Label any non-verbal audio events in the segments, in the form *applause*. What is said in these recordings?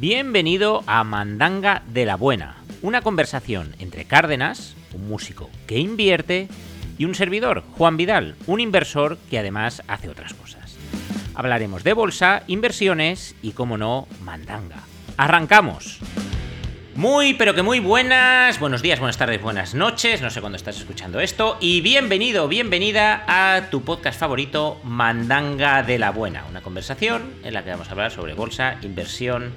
Bienvenido a Mandanga de la Buena, una conversación entre Cárdenas, un músico que invierte, y un servidor, Juan Vidal, un inversor que además hace otras cosas. Hablaremos de bolsa, inversiones y, como no, mandanga. ¡Arrancamos! Muy, pero que muy buenas, buenos días, buenas tardes, buenas noches, no sé cuándo estás escuchando esto, y bienvenido, bienvenida a tu podcast favorito, Mandanga de la Buena, una conversación en la que vamos a hablar sobre bolsa, inversión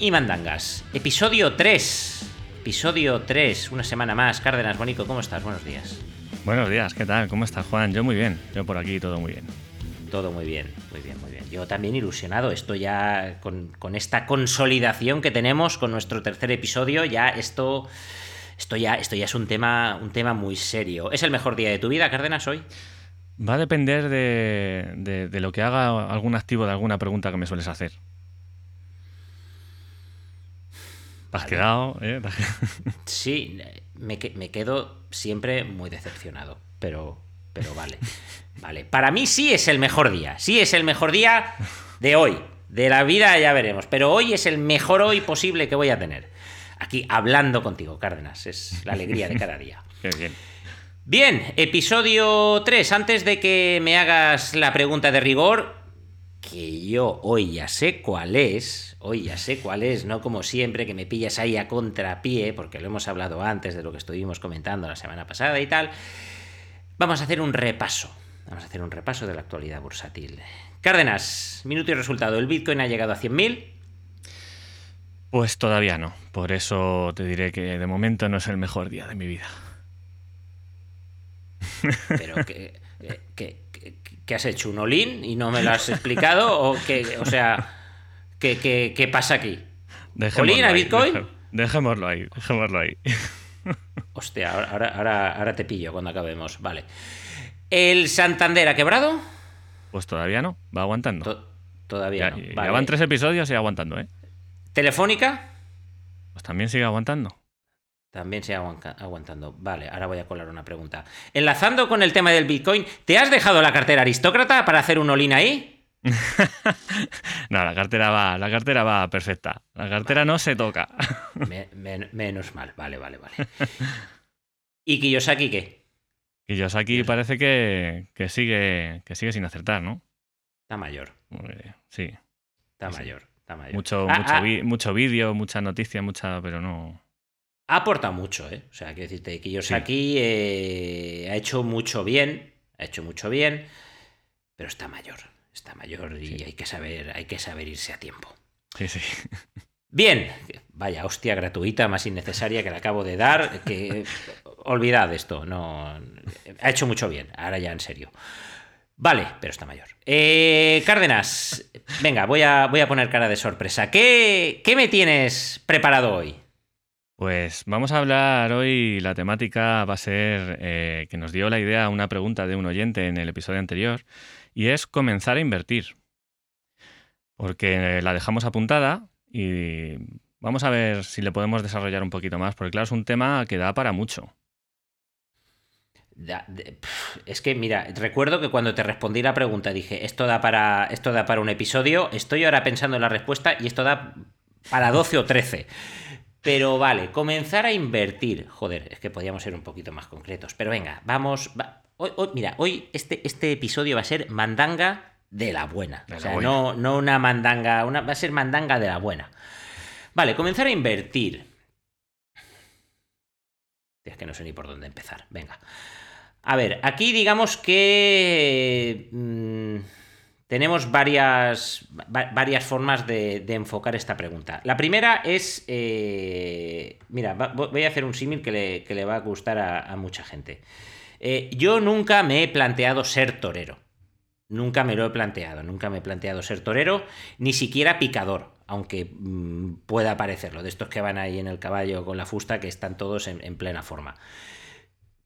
y mandangas. Episodio 3, episodio 3, una semana más. Cárdenas, Bonico, ¿cómo estás? Buenos días. Buenos días, ¿qué tal? ¿Cómo estás, Juan? Yo muy bien, yo por aquí todo muy bien. Todo muy bien, muy bien, muy bien. Yo también ilusionado, estoy ya con, esta consolidación que tenemos con nuestro tercer episodio, ya esto, esto, ya, esto ya es un tema, un tema muy serio. ¿Es el mejor día de tu vida, Cárdenas, hoy? Va a depender de, de lo que haga algún activo de alguna pregunta que me sueles hacer. Has quedado? ¿eh? *laughs* Sí, me, me, quedo siempre muy decepcionado, pero, pero vale. *laughs* Vale. Para mí sí es el mejor día. Sí es el mejor día de hoy. De la vida ya veremos. Pero hoy es el mejor hoy posible que voy a tener. Aquí hablando contigo, Cárdenas. Es la alegría de cada día. *laughs* Qué bien. Bien, episodio 3. Antes de que me hagas la pregunta de rigor, que yo hoy ya sé cuál es, hoy ya sé cuál es, no como siempre que me pillas ahí a contrapié, porque lo hemos hablado antes de lo que estuvimos comentando la semana pasada y tal, vamos a hacer un repaso, vamos a hacer un repaso de la actualidad bursátil. Cárdenas, minuto y resultado, ¿el Bitcoin ha llegado a 100.000? Pues todavía no, por eso te diré que de momento no es el mejor día de mi vida. Pero que, eh, que ¿Qué has hecho? ¿Un olín y no me lo has explicado? ¿O, qué, o sea, ¿qué, qué, pasa aquí? ¿Olín a Bitcoin? dejémoslo ahí, dejémoslo ahí. *laughs* Hostia, ahora, ahora, ahora te pillo cuando acabemos. Vale. ¿El Santander ha quebrado? Pues todavía no, va aguantando. todavía no. Ya van tres episodios y aguantando, ¿eh? ¿Telefónica? Pues también sigue aguantando. También se aguantando. Vale, ahora voy a colar una pregunta. Enlazando con el tema del Bitcoin, ¿te has dejado la cartera aristócrata para hacer un olín ahí? *laughs* no, la cartera va, la cartera va perfecta. La cartera no se toca. *laughs* menos mal, vale, vale, vale. ¿Y Kiyosaki qué? Kiyosaki parece que, sigue, que sigue sin acertar, ¿no? Está mayor. Sí. Está mayor, está mayor. Mucho, ah, mucho, ah. mucho vídeo, mucha noticia, mucha, pero no aporta mucho, ¿eh? O sea, quiero decirte, que yo sé aquí eh, ha hecho mucho bien, ha hecho mucho bien, pero está mayor, está mayor y hay que saber, hay que saber irse a tiempo. Sí, sí. Bien, vaya hostia gratuita más innecesaria que le acabo de dar, que olvidad esto, no ha hecho mucho bien, ahora ya en serio. Vale, pero está mayor. Eh, Cárdenas, venga, voy a, voy a poner cara de sorpresa. ¿Qué, ¿Qué me tienes preparado hoy? Pues vamos a hablar hoy, la temática va a ser eh, que nos dio la idea una pregunta de un oyente en el episodio anterior, y es comenzar a invertir. Porque la dejamos apuntada y vamos a ver si le podemos desarrollar un poquito más, porque claro, es un tema que da para mucho. Es que, mira, recuerdo que cuando te respondí la pregunta dije, esto da para, esto da para un episodio, estoy ahora pensando en la respuesta y esto da para 12 o 13. Pero vale, comenzar a invertir. Joder, es que podríamos ser un poquito más concretos. Pero venga, vamos. Hoy, mira, hoy este, este episodio va a ser mandanga de la buena. o sea, No, no una mandanga, una, va a ser mandanga de la buena. Vale, comenzar a invertir. Es que no sé ni por dónde empezar. Venga. A ver, aquí digamos que. Mm, tenemos varias, varias formas de, enfocar esta pregunta. La primera es, eh, mira, voy a hacer un símil que le, va a gustar a, mucha gente. Eh, yo nunca me he planteado ser torero. Nunca me lo he planteado, nunca me he planteado ser torero, ni siquiera picador, aunque mm, pueda parecerlo, de estos que van ahí en el caballo con la fusta, que están todos en plena forma.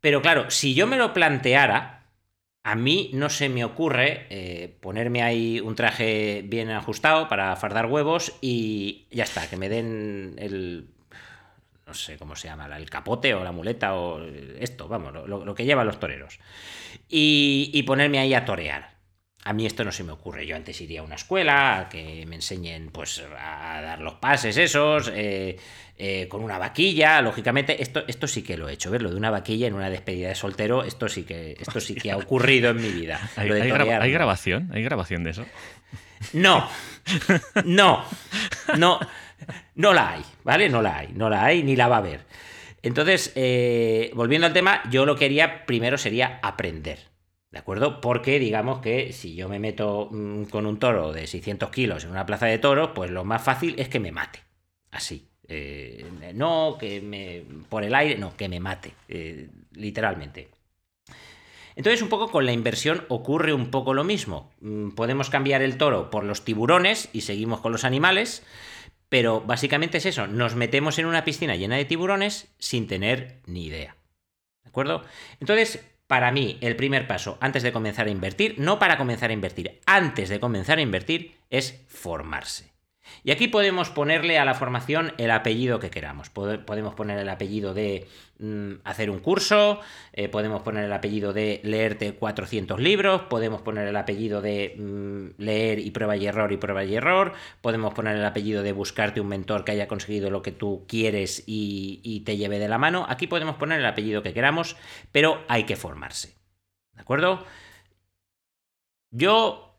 Pero claro, si yo me lo planteara, a mí no se me ocurre eh, ponerme ahí un traje bien ajustado para fardar huevos y ya está, que me den el. No sé cómo se llama, el capote o la muleta o esto, vamos, lo, que llevan los toreros. Y, ponerme ahí a torear. A mí esto no se me ocurre. Yo antes iría a una escuela a que me enseñen pues a dar los pases esos, eh, eh, con una vaquilla, lógicamente. Esto, esto sí que lo he hecho, ver lo de una vaquilla en una despedida de soltero, esto sí que, esto sí que ha ocurrido en mi vida. *laughs* ¿Hay, gra- grabación? ¿Hay grabación de eso? No, *laughs* no, no, no la hay, ¿vale? No la hay, no la hay ni la va a haber. Entonces, eh, volviendo al tema, yo lo que haría primero sería aprender, ¿de acuerdo? Porque digamos que si yo me meto mm, con un toro de 600 kilos en una plaza de toros, pues lo más fácil es que me mate, así. Eh, no, que me. por el aire, no, que me mate, eh, literalmente. Entonces, un poco con la inversión ocurre un poco lo mismo. Mm, Podemos cambiar el toro por los tiburones y seguimos con los animales, pero básicamente es eso, nos metemos en una piscina llena de tiburones sin tener ni idea. ¿De acuerdo? Entonces, para mí, el primer paso antes de comenzar a invertir, no para comenzar a invertir, antes de comenzar a invertir, es formarse. Y aquí podemos ponerle a la formación el apellido que queramos. Pode- Podemos poner el apellido de mm, hacer un curso, eh, podemos poner el apellido de leerte 400 libros, podemos poner el apellido de mm, leer y prueba y error y prueba y error, podemos poner el apellido de buscarte un mentor que haya conseguido lo que tú quieres y, y te lleve de la mano. Aquí podemos poner el apellido que queramos, pero hay que formarse. ¿De acuerdo? Yo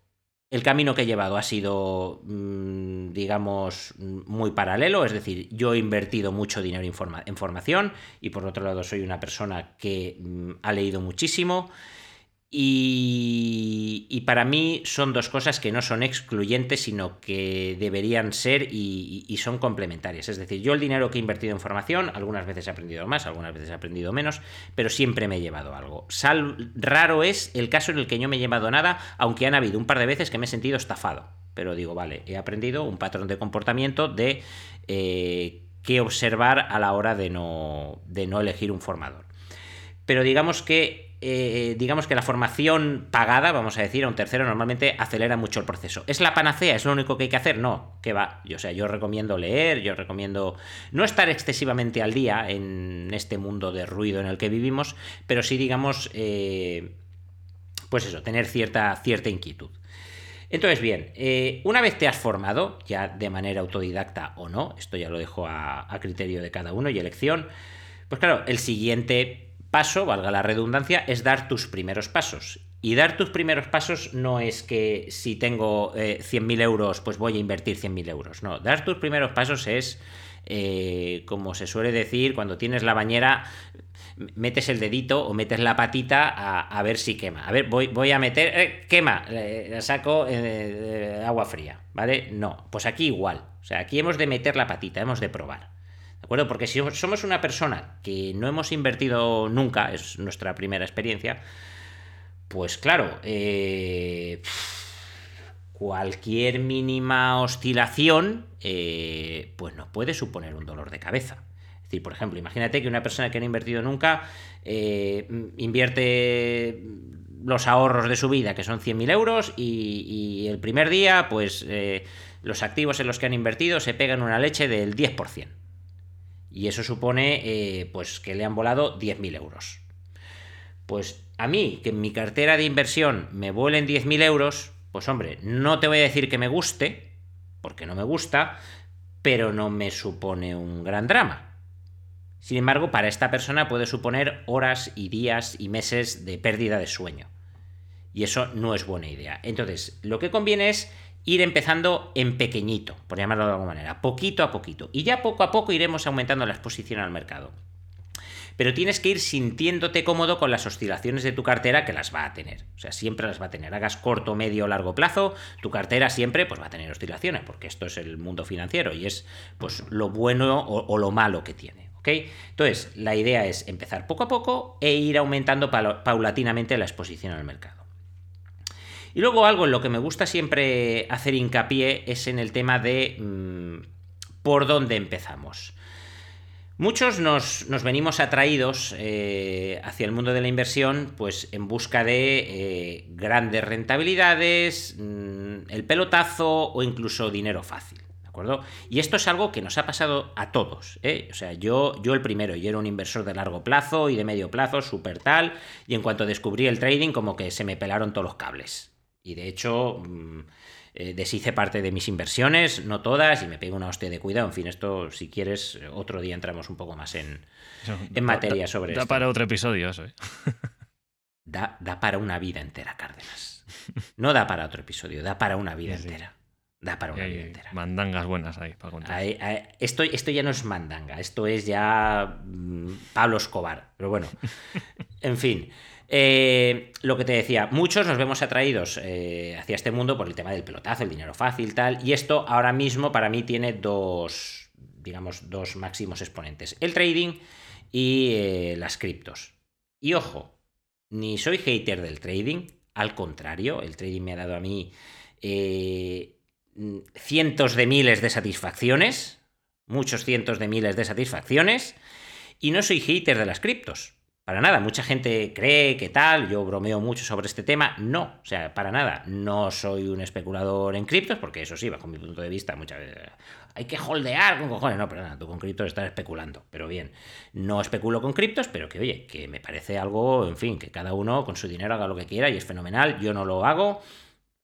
el camino que he llevado ha sido, mm, digamos, muy paralelo, es decir, yo he invertido mucho dinero en formación y por otro lado soy una persona que mm, ha leído muchísimo y, y para mí son dos cosas que no son excluyentes, sino que deberían ser y, y- son complementarias. Es decir, yo el dinero que he invertido en formación, algunas veces he aprendido más, algunas veces he aprendido menos, pero siempre me he llevado algo. Raro es el caso en el que yo me he llevado nada, aunque han habido un par de veces que me he sentido estafado. Pero digo, vale, he aprendido un patrón de comportamiento de eh, qué observar a la hora de no, de no elegir un formador. Pero digamos que eh, digamos que la formación pagada, vamos a decir, a un tercero normalmente acelera mucho el proceso. ¿Es la panacea? ¿Es lo único que hay que hacer? No, que va. Yo, o sea, yo recomiendo leer, yo recomiendo no estar excesivamente al día en este mundo de ruido en el que vivimos, pero sí, digamos, eh, pues eso, tener cierta, cierta inquietud. Entonces, bien, eh, una vez te has formado, ya de manera autodidacta o no, esto ya lo dejo a, a criterio de cada uno y elección, pues claro, el siguiente paso, valga la redundancia, es dar tus primeros pasos. Y dar tus primeros pasos no es que si tengo eh, 100.000 euros, pues voy a invertir 100.000 euros. No, dar tus primeros pasos es, eh, como se suele decir, cuando tienes la bañera, metes el dedito o metes la patita a, ver si quema. A ver, voy, voy a meter, eh, quema, eh, saco eh, agua fría, ¿vale? No, pues aquí igual. O sea, aquí hemos de meter la patita, hemos de probar. Porque si somos una persona que no hemos invertido nunca, es nuestra primera experiencia, pues claro, eh, cualquier mínima oscilación, eh, pues nos puede suponer un dolor de cabeza. Es decir, por ejemplo, imagínate que una persona que no ha invertido nunca eh, invierte los ahorros de su vida, que son 100.000 euros, y, el primer día, pues los activos en los que han invertido se pegan una leche del 10%. Y eso supone eh, pues que le han volado 10.000 euros. Pues a mí, que en mi cartera de inversión me vuelen 10.000 euros, pues hombre, no te voy a decir que me guste, porque no me gusta, pero no me supone un gran drama. Sin embargo, para esta persona puede suponer horas y días y meses de pérdida de sueño. Y eso no es buena idea. Entonces, lo que conviene es ir empezando en pequeñito, por llamarlo de alguna manera, poquito a poquito. Y ya poco a poco iremos aumentando la exposición al mercado. Pero tienes que ir sintiéndote cómodo con las oscilaciones de tu cartera que las va a tener. O sea, siempre las va a tener. Hagas corto, medio o largo plazo, tu cartera siempre pues, va a tener oscilaciones, porque esto es el mundo financiero y es pues, lo bueno o, lo malo que tiene. ¿okay? Entonces, la idea es empezar poco a poco e ir aumentando paulatinamente la exposición al mercado. Y luego algo en lo que me gusta siempre hacer hincapié es en el tema de mmm, por dónde empezamos. Muchos nos, nos venimos atraídos eh, hacia el mundo de la inversión pues en busca de eh, grandes rentabilidades, mmm, el pelotazo o incluso dinero fácil. ¿De acuerdo? Y esto es algo que nos ha pasado a todos. ¿eh? O sea, yo, yo el primero, yo era un inversor de largo plazo y de medio plazo, súper tal, y en cuanto descubrí el trading como que se me pelaron todos los cables Y de hecho, mm, eh, deshice parte de mis inversiones, no todas, y me pego una hostia de cuidado. En fin, esto, si quieres, otro día entramos un poco más en, en materia sobre da, esto. Da para otro episodio eso, ¿eh? *laughs* Da, da, para una vida entera, Cárdenas. *laughs* No da para otro episodio, da para una vida sí, entera. Da para una vida entera. Mandangas buenas ahí para contar. Ahí, ahí, esto, esto, ya no es mandanga, esto es ya mmm, Pablo Escobar. Pero bueno, *laughs* en fin. Eh, lo que te decía, muchos nos vemos atraídos eh, hacia este mundo por el tema del pelotazo, el dinero fácil, tal. Y esto ahora mismo para mí tiene dos, digamos, dos máximos exponentes: el trading y eh, las criptos. Y ojo, ni soy hater del trading, al contrario, el trading me ha dado a mí cientos de miles de satisfacciones, muchos cientos de miles de satisfacciones, y no soy hater de las criptos. Para nada, mucha gente cree que tal, yo bromeo mucho sobre este tema, no, o sea, para nada, no soy un especulador en criptos, porque eso sí, bajo mi punto de vista, muchas veces hay que holdear con cojones, no, pero nada, tú con criptos estás especulando, pero bien, no especulo con criptos, pero que oye, que me parece algo, en fin, que cada uno con su dinero haga lo que quiera y es fenomenal, yo no lo hago,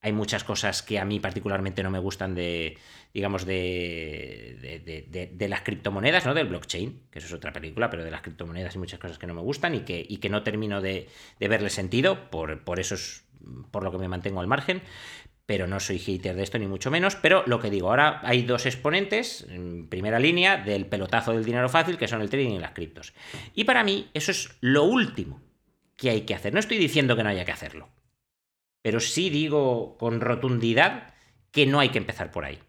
hay muchas cosas que a mí particularmente no me gustan de, digamos, de, las criptomonedas, ¿no? Del blockchain, que eso es otra película, pero de las criptomonedas hay muchas cosas que no me gustan y que, y que no termino de, verle sentido, por, por eso es por lo que me mantengo al margen. Pero no soy hater de esto, ni mucho menos. Pero lo que digo, ahora hay dos exponentes, en primera línea, del pelotazo del dinero fácil, que son el trading y las criptos. Y para mí, eso es lo último que hay que hacer. No estoy diciendo que no haya que hacerlo pero sí digo con rotundidad que no hay que empezar por ahí.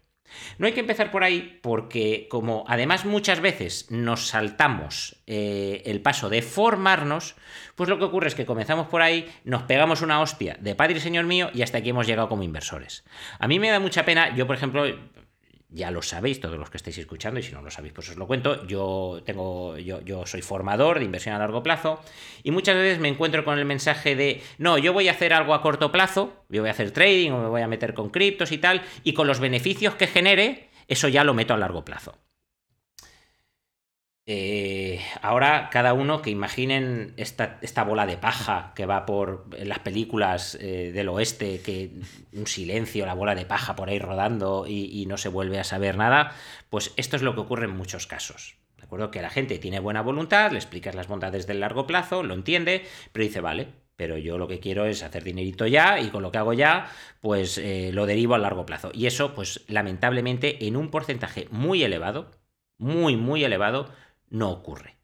No hay que empezar por ahí porque como además muchas veces nos saltamos eh, el paso de formarnos, pues lo que ocurre es que comenzamos por ahí, nos pegamos una hostia de padre y señor mío y hasta aquí hemos llegado como inversores. A mí me da mucha pena, yo por ejemplo, ya lo sabéis todos los que estáis escuchando, y si no lo sabéis, pues os lo cuento. Yo tengo, yo, yo soy formador de inversión a largo plazo, y muchas veces me encuentro con el mensaje de no, yo voy a hacer algo a corto plazo, yo voy a hacer trading o me voy a meter con criptos y tal, y con los beneficios que genere, eso ya lo meto a largo plazo. Eh, ahora cada uno que imaginen esta, bola de paja que va por las películas eh, del oeste, que un silencio, la bola de paja por ahí rodando y, y, no se vuelve a saber nada, pues esto es lo que ocurre en muchos casos. De acuerdo que la gente tiene buena voluntad, le explicas las bondades del largo plazo, lo entiende, pero dice, vale, pero yo lo que quiero es hacer dinerito ya y con lo que hago ya, pues eh, lo derivo a largo plazo. Y eso, pues lamentablemente, en un porcentaje muy elevado, muy, muy elevado, no ocurre.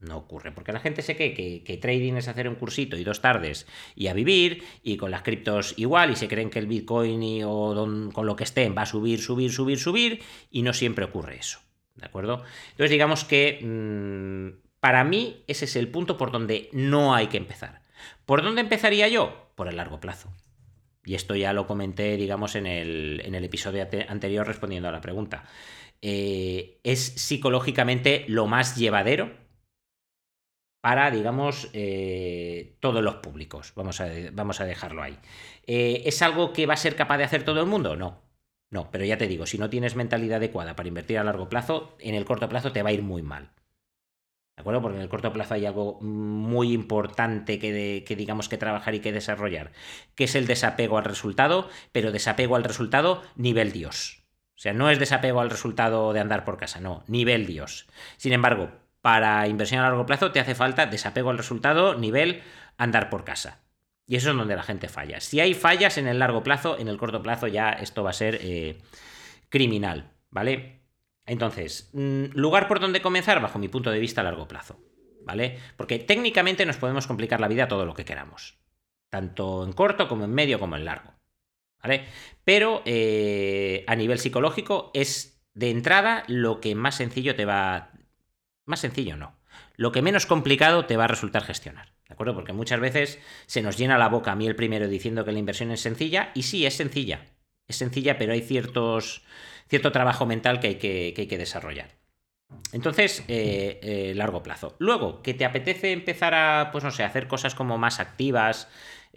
No ocurre, porque la gente se cree que, que, trading es hacer un cursito y dos tardes y a vivir, y con las criptos igual, y se creen que el Bitcoin y, o con lo que estén va a subir, subir, subir, subir, y no siempre ocurre eso. ¿De acuerdo? Entonces, digamos que mmm, para mí ese es el punto por donde no hay que empezar. ¿Por dónde empezaría yo? Por el largo plazo. Y esto ya lo comenté, digamos, en el, en el episodio anterior respondiendo a la pregunta eh, es psicológicamente lo más llevadero para, digamos, eh, todos los públicos. Vamos a, vamos a dejarlo ahí. Eh, ¿Es algo que va a ser capaz de hacer todo el mundo? No. No, pero ya te digo, si no tienes mentalidad adecuada para invertir a largo plazo, en el corto plazo te va a ir muy mal. ¿De acuerdo? Porque en el corto plazo hay algo muy importante que, de, que, digamos que trabajar y que desarrollar, que es el desapego al resultado, pero desapego al resultado nivel Dios. O sea, no es desapego al resultado de andar por casa, no, nivel Dios. Sin embargo, para inversión a largo plazo te hace falta desapego al resultado, nivel andar por casa. Y eso es donde la gente falla. Si hay fallas en el largo plazo, en el corto plazo ya esto va a ser eh, criminal, ¿vale? Entonces, mm, lugar por donde comenzar, bajo mi punto de vista, a largo plazo, ¿vale? Porque técnicamente nos podemos complicar la vida todo lo que queramos, tanto en corto como en medio como en largo. ¿Vale? Pero eh, a nivel psicológico es de entrada lo que más sencillo te va... Más sencillo no. Lo que menos complicado te va a resultar gestionar. ¿De acuerdo? Porque muchas veces se nos llena la boca a mí el primero diciendo que la inversión es sencilla, y sí, es sencilla. Es sencilla, pero hay ciertos, cierto trabajo mental que hay que, que, hay que desarrollar. Entonces, eh, eh, largo plazo. Luego, que te apetece empezar a, pues no sé, hacer cosas como más activas,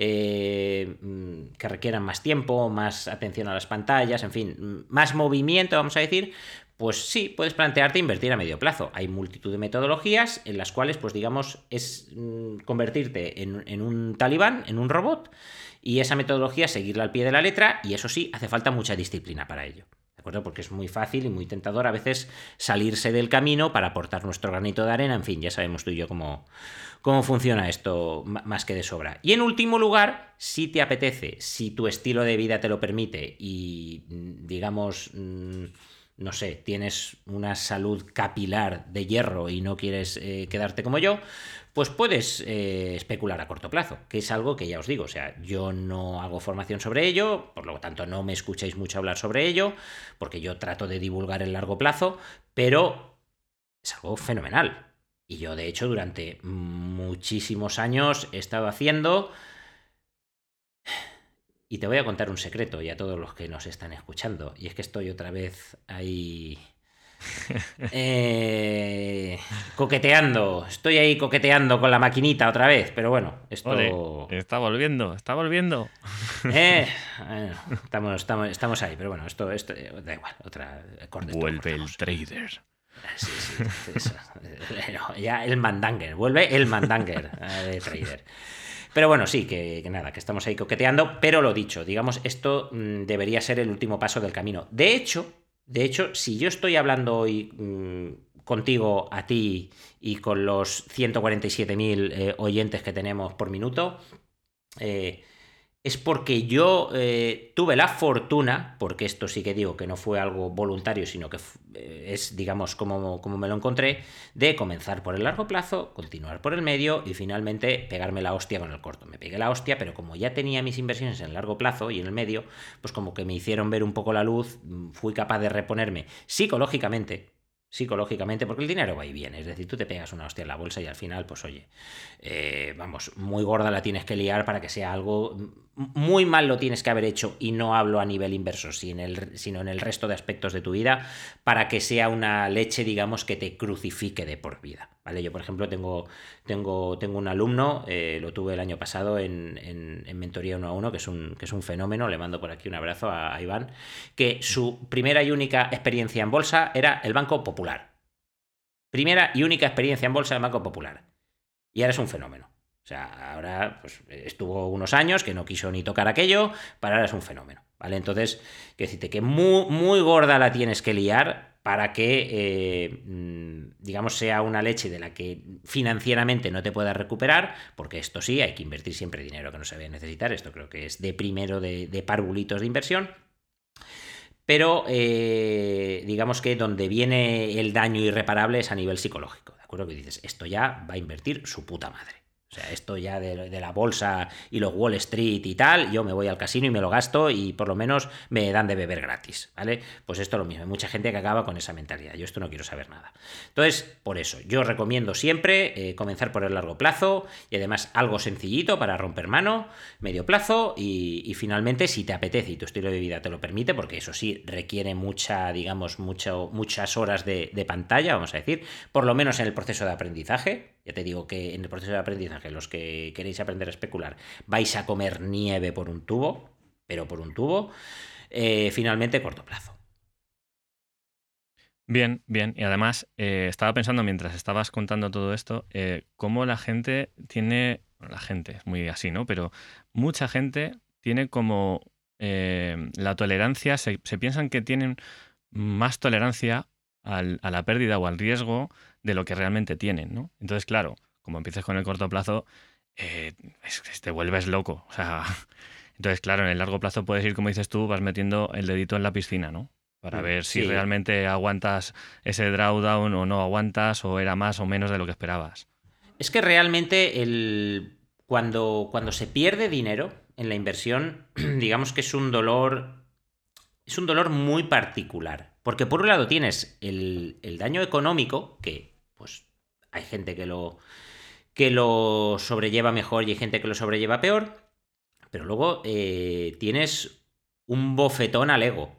eh, mm, que requieran más tiempo, más atención a las pantallas, en fin, más movimiento, vamos a decir, pues sí, puedes plantearte invertir a medio plazo. Hay multitud de metodologías en las cuales, pues digamos, es mm, convertirte en un talibán, en un robot, y esa metodología seguirla al pie de la letra y eso sí, hace falta mucha disciplina para ello. ¿De acuerdo? Porque es muy fácil y muy tentador a veces salirse del camino para aportar nuestro granito de arena. En fin, ya sabemos tú y yo cómo, cómo funciona esto más que de sobra. Y en último lugar, si te apetece, si tu estilo de vida te lo permite y digamos mm, no sé, tienes una salud capilar de hierro y no quieres eh, quedarte como yo, pues puedes eh, especular a corto plazo, que es algo que ya os digo, o sea, yo no hago formación sobre ello, por lo tanto no me escucháis mucho hablar sobre ello, porque yo trato de divulgar el largo plazo, pero es algo fenomenal. Y yo, de hecho, durante muchísimos años he estado haciendo y te voy a contar un secreto y a todos los que nos están escuchando. Y es que estoy otra vez ahí *laughs* eh, coqueteando. Estoy ahí coqueteando con la maquinita otra vez. Pero bueno, esto... está volviendo, está volviendo. *laughs* Eh, *laughs* estamos, estamos, estamos, ahí, pero bueno, esto, esto da igual. Otra, Vuelve el trader. Sí, sí, ya el mandanger. Vuelve el mandanger de trader. Pero bueno, sí, que, nada, que estamos ahí coqueteando, pero lo dicho, digamos, esto mm, debería ser el último paso del camino. De hecho, de hecho, si yo estoy hablando hoy mm, contigo, a ti y con los 147.000 eh, oyentes que tenemos por minuto, eh, es porque yo eh, tuve la fortuna, porque esto sí que digo que no fue algo voluntario, sino que eh, es, digamos, como, como, me lo encontré, de comenzar por el largo plazo, continuar por el medio y finalmente pegarme la hostia con el corto. Me pegué la hostia, pero como ya tenía mis inversiones en el largo plazo y en el medio, pues como que me hicieron ver un poco la luz, mm, fui capaz de reponerme psicológicamente, psicológicamente, porque el dinero va y viene. Es decir, tú te pegas una hostia en la bolsa y al final, pues oye, eh, vamos, muy gorda la tienes que liar para que sea algo. Muy mal lo tienes que haber hecho, y no hablo a nivel inverso, sino en el resto de aspectos de tu vida, para que sea una leche, digamos, que te crucifique de por vida. ¿Vale? Yo, por ejemplo, tengo, tengo, tengo un alumno, eh, lo tuve el año pasado en, en, Mentoría 1 a 1, que es, un, que es un fenómeno, le mando por aquí un abrazo a, Iván, que su primera y única experiencia en bolsa era el Banco Popular. Primera y única experiencia en bolsa del Banco Popular. Y ahora es un fenómeno. O sea, ahora pues, estuvo unos años que no quiso ni tocar aquello, pero ahora es un fenómeno. ¿Vale? Entonces, que decirte que muy, muy gorda la tienes que liar para que, eh, mm, digamos, sea una leche de la que financieramente no te puedas recuperar, porque esto sí, hay que invertir siempre dinero que no se ve necesitar, esto creo que es de primero de, de de inversión. Pero eh, digamos que donde viene el daño irreparable es a nivel psicológico, ¿de acuerdo? Que dices, esto ya va a invertir su puta madre. O sea, esto ya de, la bolsa y los Wall Street y tal, yo me voy al casino y me lo gasto y por lo menos me dan de beber gratis, ¿vale? Pues esto es lo mismo. Hay mucha gente que acaba con esa mentalidad. Yo esto no quiero saber nada. Entonces, por eso, yo recomiendo siempre eh, comenzar por el largo plazo y además algo sencillito para romper mano, medio plazo y, finalmente, si te apetece y tu estilo de vida te lo permite, porque eso sí requiere mucha, digamos, mucho, muchas horas de, de pantalla, vamos a decir, por lo menos en el proceso de aprendizaje ya te digo que en el proceso de aprendizaje, los que queréis aprender a especular, vais a comer nieve por un tubo, pero por un tubo. Eh, finalmente, corto plazo. Bien, bien. Y además, eh, estaba pensando mientras estabas contando todo esto, eh, cómo la gente tiene, la gente es muy así, ¿no? Pero mucha gente tiene como la tolerancia, se, piensan que tienen más tolerancia a la pérdida o al riesgo de lo que realmente tienen, ¿no? Entonces, claro, como empieces con el corto plazo, eh, te vuelves loco. O sea, *laughs* entonces, claro, en el largo plazo puedes ir, como dices tú, vas metiendo el dedito en la piscina, ¿no? Para mm, ver si realmente aguantas ese drawdown o no aguantas, o era más o menos de lo que esperabas. Es que realmente el... cuando, cuando se pierde dinero en la inversión, *clears throat* digamos que es un dolor. Es un dolor muy particular. Porque por un lado tienes el, el daño económico, que pues hay gente que lo, que lo sobrelleva mejor y hay gente que lo sobrelleva peor, pero luego eh, tienes un bofetón al ego.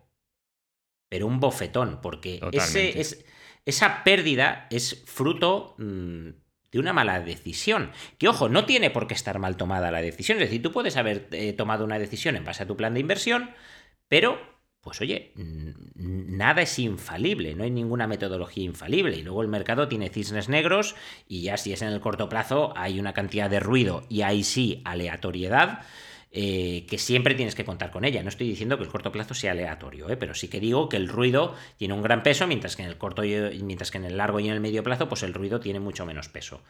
Pero un bofetón, porque ese, es, esa pérdida es fruto mm, de una mala decisión. Que ojo, no tiene por qué estar mal tomada la decisión. Es decir, tú puedes haber eh, tomado una decisión en base a tu plan de inversión, pero pues oye, nada es infalible, no hay ninguna metodología infalible. Y luego el mercado tiene cisnes negros y ya si es en el corto plazo hay una cantidad de ruido y ahí sí aleatoriedad. eh, que siempre tienes que contar con ella. No estoy diciendo que el corto plazo sea aleatorio, ¿eh? pero sí que digo que el ruido tiene un gran peso, mientras que en el corto mientras que en el largo y en el medio plazo, pues el ruido tiene mucho menos peso.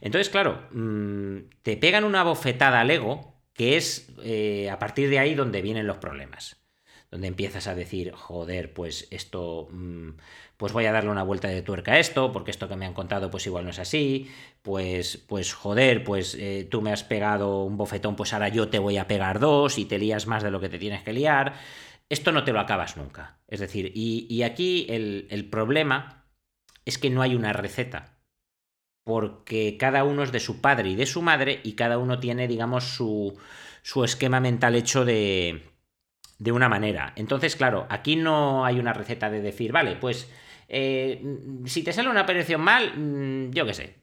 Entonces, claro, mm, te pegan una bofetada al ego, que es eh, a partir de ahí donde vienen los problemas donde empiezas a decir, joder, pues esto, mm, pues voy a darle una vuelta de tuerca a esto, porque esto que me han contado pues igual no es así, pues, pues joder, pues eh, tú me has pegado un bofetón, pues ahora yo te voy a pegar dos y te lías más de lo que te tienes que liar. Esto no te lo acabas nunca. Es decir, y, aquí el, el problema es que no hay una receta porque cada uno es de su padre y de su madre y cada uno tiene, digamos, su, su esquema mental hecho de, de una manera. Entonces, claro, aquí no hay una receta de decir, vale, pues eh, si te sale una operación mal, mm, yo qué sé.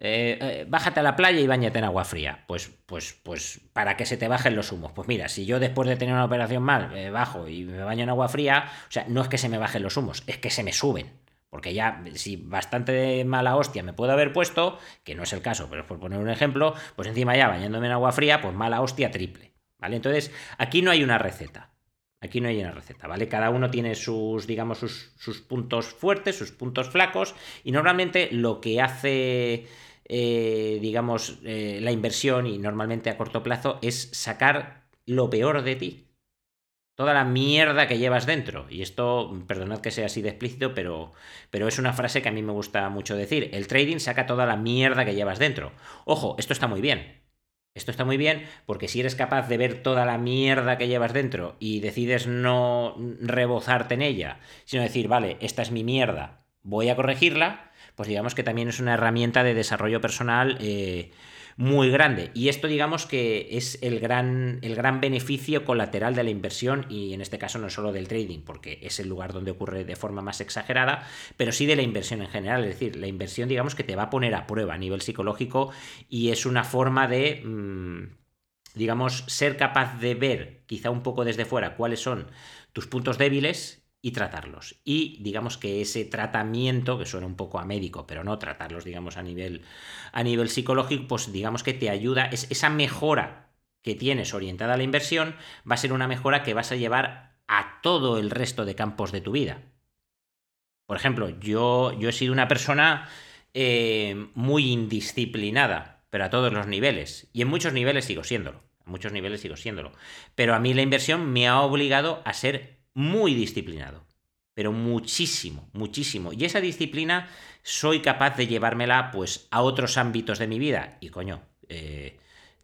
Eh, eh, bájate a la playa y bañate en agua fría. Pues, pues, pues, para que se te bajen los humos. Pues mira, si yo después de tener una operación mal bajo y me baño en agua fría, o sea, no es que se me bajen los humos, es que se me suben. Porque ya, si bastante mala hostia me puedo haber puesto, que no es el caso, pero por poner un ejemplo, pues encima ya bañándome en agua fría, pues mala hostia triple. ¿Vale? Entonces, aquí no hay una receta. Aquí no hay una receta, ¿vale? Cada uno tiene sus, digamos, sus, puntos fuertes, sus puntos flacos, y normalmente lo que hace, eh, digamos, eh, la inversión, y normalmente a corto plazo, es sacar lo peor de ti. Toda la mierda que llevas dentro. Y esto, perdonad que sea así de explícito, pero, pero es una frase que a mí me gusta mucho decir. El trading saca toda la mierda que llevas dentro. Ojo, esto está muy bien. Esto está muy bien porque si eres capaz de ver toda la mierda que llevas dentro y decides no rebozarte en ella, sino decir, vale, esta es mi mierda, voy a corregirla, pues digamos que también es una herramienta de desarrollo personal eh, muy grande. Y esto digamos que es el gran, el gran beneficio colateral de la inversión y en este caso no solo del trading, porque es el lugar donde ocurre de forma más exagerada, pero sí de la inversión en general. Es decir, la inversión digamos que te va a poner a prueba a nivel psicológico y es una forma de... Mm, digamos, ser capaz de ver quizá un poco desde fuera cuáles son tus puntos débiles y tratarlos. Y digamos que ese tratamiento, que suena un poco a médico, pero no tratarlos, digamos, a nivel, a nivel psicológico, pues digamos que te ayuda, es, esa mejora que tienes orientada a la inversión va a ser una mejora que vas a llevar a todo el resto de campos de tu vida. Por ejemplo, yo, yo he sido una persona eh, muy indisciplinada, pero a todos los niveles. Y en muchos niveles sigo siéndolo. A muchos niveles sigo siéndolo. Pero a mí la inversión me ha obligado a ser muy disciplinado, pero muchísimo, muchísimo. Y esa disciplina soy capaz de llevármela pues a otros ámbitos de mi vida. Y coño, eh,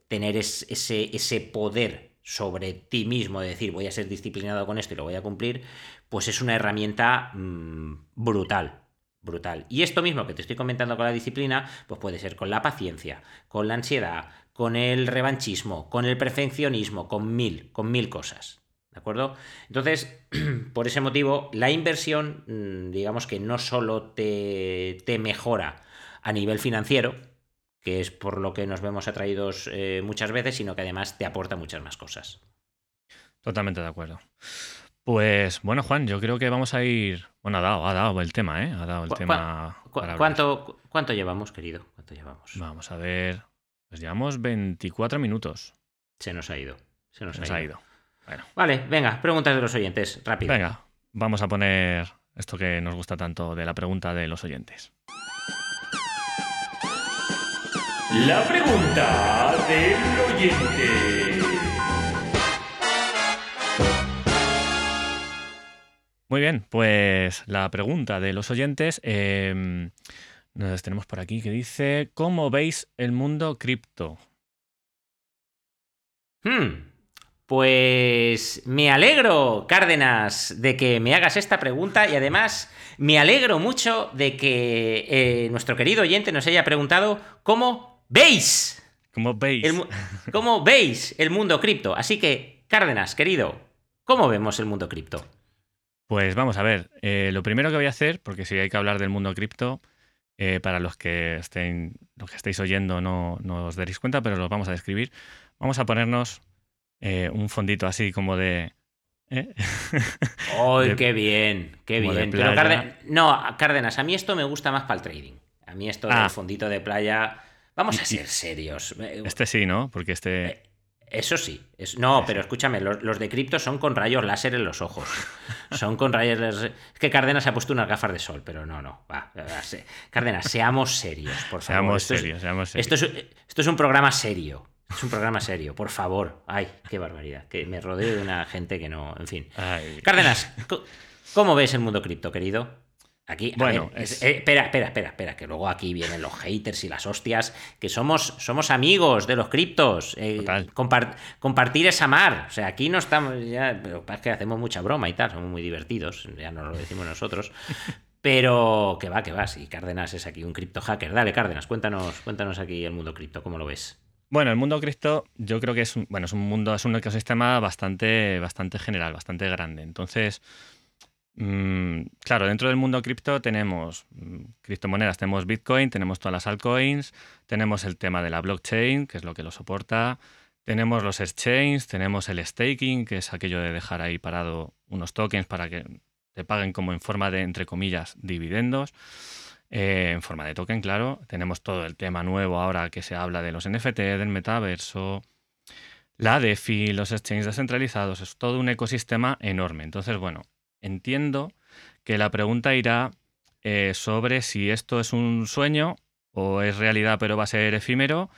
tener ese, ese poder sobre ti mismo, de decir voy a ser disciplinado con esto y lo voy a cumplir, pues es una herramienta mm, brutal, brutal. Y esto mismo que te estoy comentando con la disciplina, pues puede ser con la paciencia, con la ansiedad, con el revanchismo, con el perfeccionismo, con mil, con mil cosas. ¿De acuerdo? Entonces, *clears throat* por ese motivo, la inversión, mm, digamos que no solo te, mejora a nivel financiero, que es por lo que nos vemos atraídos eh, muchas veces, sino que además te aporta muchas más cosas. Totalmente de acuerdo. Pues bueno, Juan, yo creo que vamos a ir. Bueno, ha dado, ha dado el tema, ¿eh? Ha dado el tema. ¿cuánto, ¿Cuánto llevamos, querido? ¿Cuánto llevamos? Vamos a ver. Pues llevamos 24 minutos. Se nos ha ido. Se nos, ha, ido. Vale, venga, preguntas de los oyentes, rápido. Venga, vamos a poner esto que nos gusta tanto de la pregunta de los oyentes. La pregunta del oyente. Muy bien, pues la pregunta de los oyentes eh, nos tenemos por aquí que dice, ¿cómo veis el mundo cripto? Hmm, pues me alegro, Cárdenas, de que me hagas esta pregunta y además me alegro mucho de que eh, nuestro querido oyente nos haya preguntado cómo veis. ¿Cómo veis? El, ¿Cómo veis el mundo cripto? Así que, Cárdenas, querido, ¿cómo vemos el mundo cripto? Pues vamos a ver, eh, lo primero que voy a hacer, porque si hay que hablar del mundo cripto, eh, para los que estén, los que estéis oyendo no, no os daréis cuenta, pero los vamos a describir. Vamos a ponernos eh, un fondito así como de... ¿eh? *laughs* ¡Ay, qué bien! ¡Qué bien! Pero no, Cárdenas, a mí esto me gusta más para el trading. A mí esto del ah. fondito de playa... Vamos a ser serios. Este sí, ¿no? Porque este... Eso sí. Es, no, pero escúchame, los, los de cripto son con rayos láser en los ojos. Son con rayos láser. Es que Cárdenas se ha puesto unas gafas de sol, pero no, no. Va, va, se- Cárdenas, seamos serios, por favor. Seamos Esto es- serios, seamos serios. Esto es, esto es un programa serio. Es un programa serio, por favor. Ay, qué barbaridad. Que me rodeo de una gente que no. En fin. Ay. Cárdenas, ¿cómo ves el mundo cripto, querido? Aquí, Bueno, ver, es- es- eh, espera, espera, espera, espera, que luego aquí vienen los haters y las hostias, que somos, somos amigos de los criptos. eh, compartir es amar. O sea, aquí no estamos, ya, pero es que hacemos mucha broma y tal, somos muy divertidos, ya no lo decimos nosotros. Pero que va, que va, si Cárdenas es aquí un cripto hacker. Dale, Cárdenas, cuéntanos, cuéntanos aquí el mundo cripto, ¿cómo lo ves? Bueno, el mundo cripto yo creo que es un, bueno, es un mundo, es un ecosistema bastante, bastante general, bastante grande. Entonces, mm, claro, dentro del mundo cripto tenemos mm, criptomonedas, tenemos Bitcoin, tenemos todas las altcoins, tenemos el tema de la blockchain, que es lo que lo soporta, tenemos los exchanges, tenemos el staking, que es aquello de dejar ahí parado unos tokens para que te paguen como en forma de, entre comillas, dividendos. Eh, en forma de token, claro. Tenemos todo el tema nuevo ahora que se habla de los NFT, del metaverso, la DeFi, los exchanges descentralizados. Es todo un ecosistema enorme. Entonces, bueno, entiendo que la pregunta irá eh, sobre si esto es un sueño o es realidad pero va a ser efímero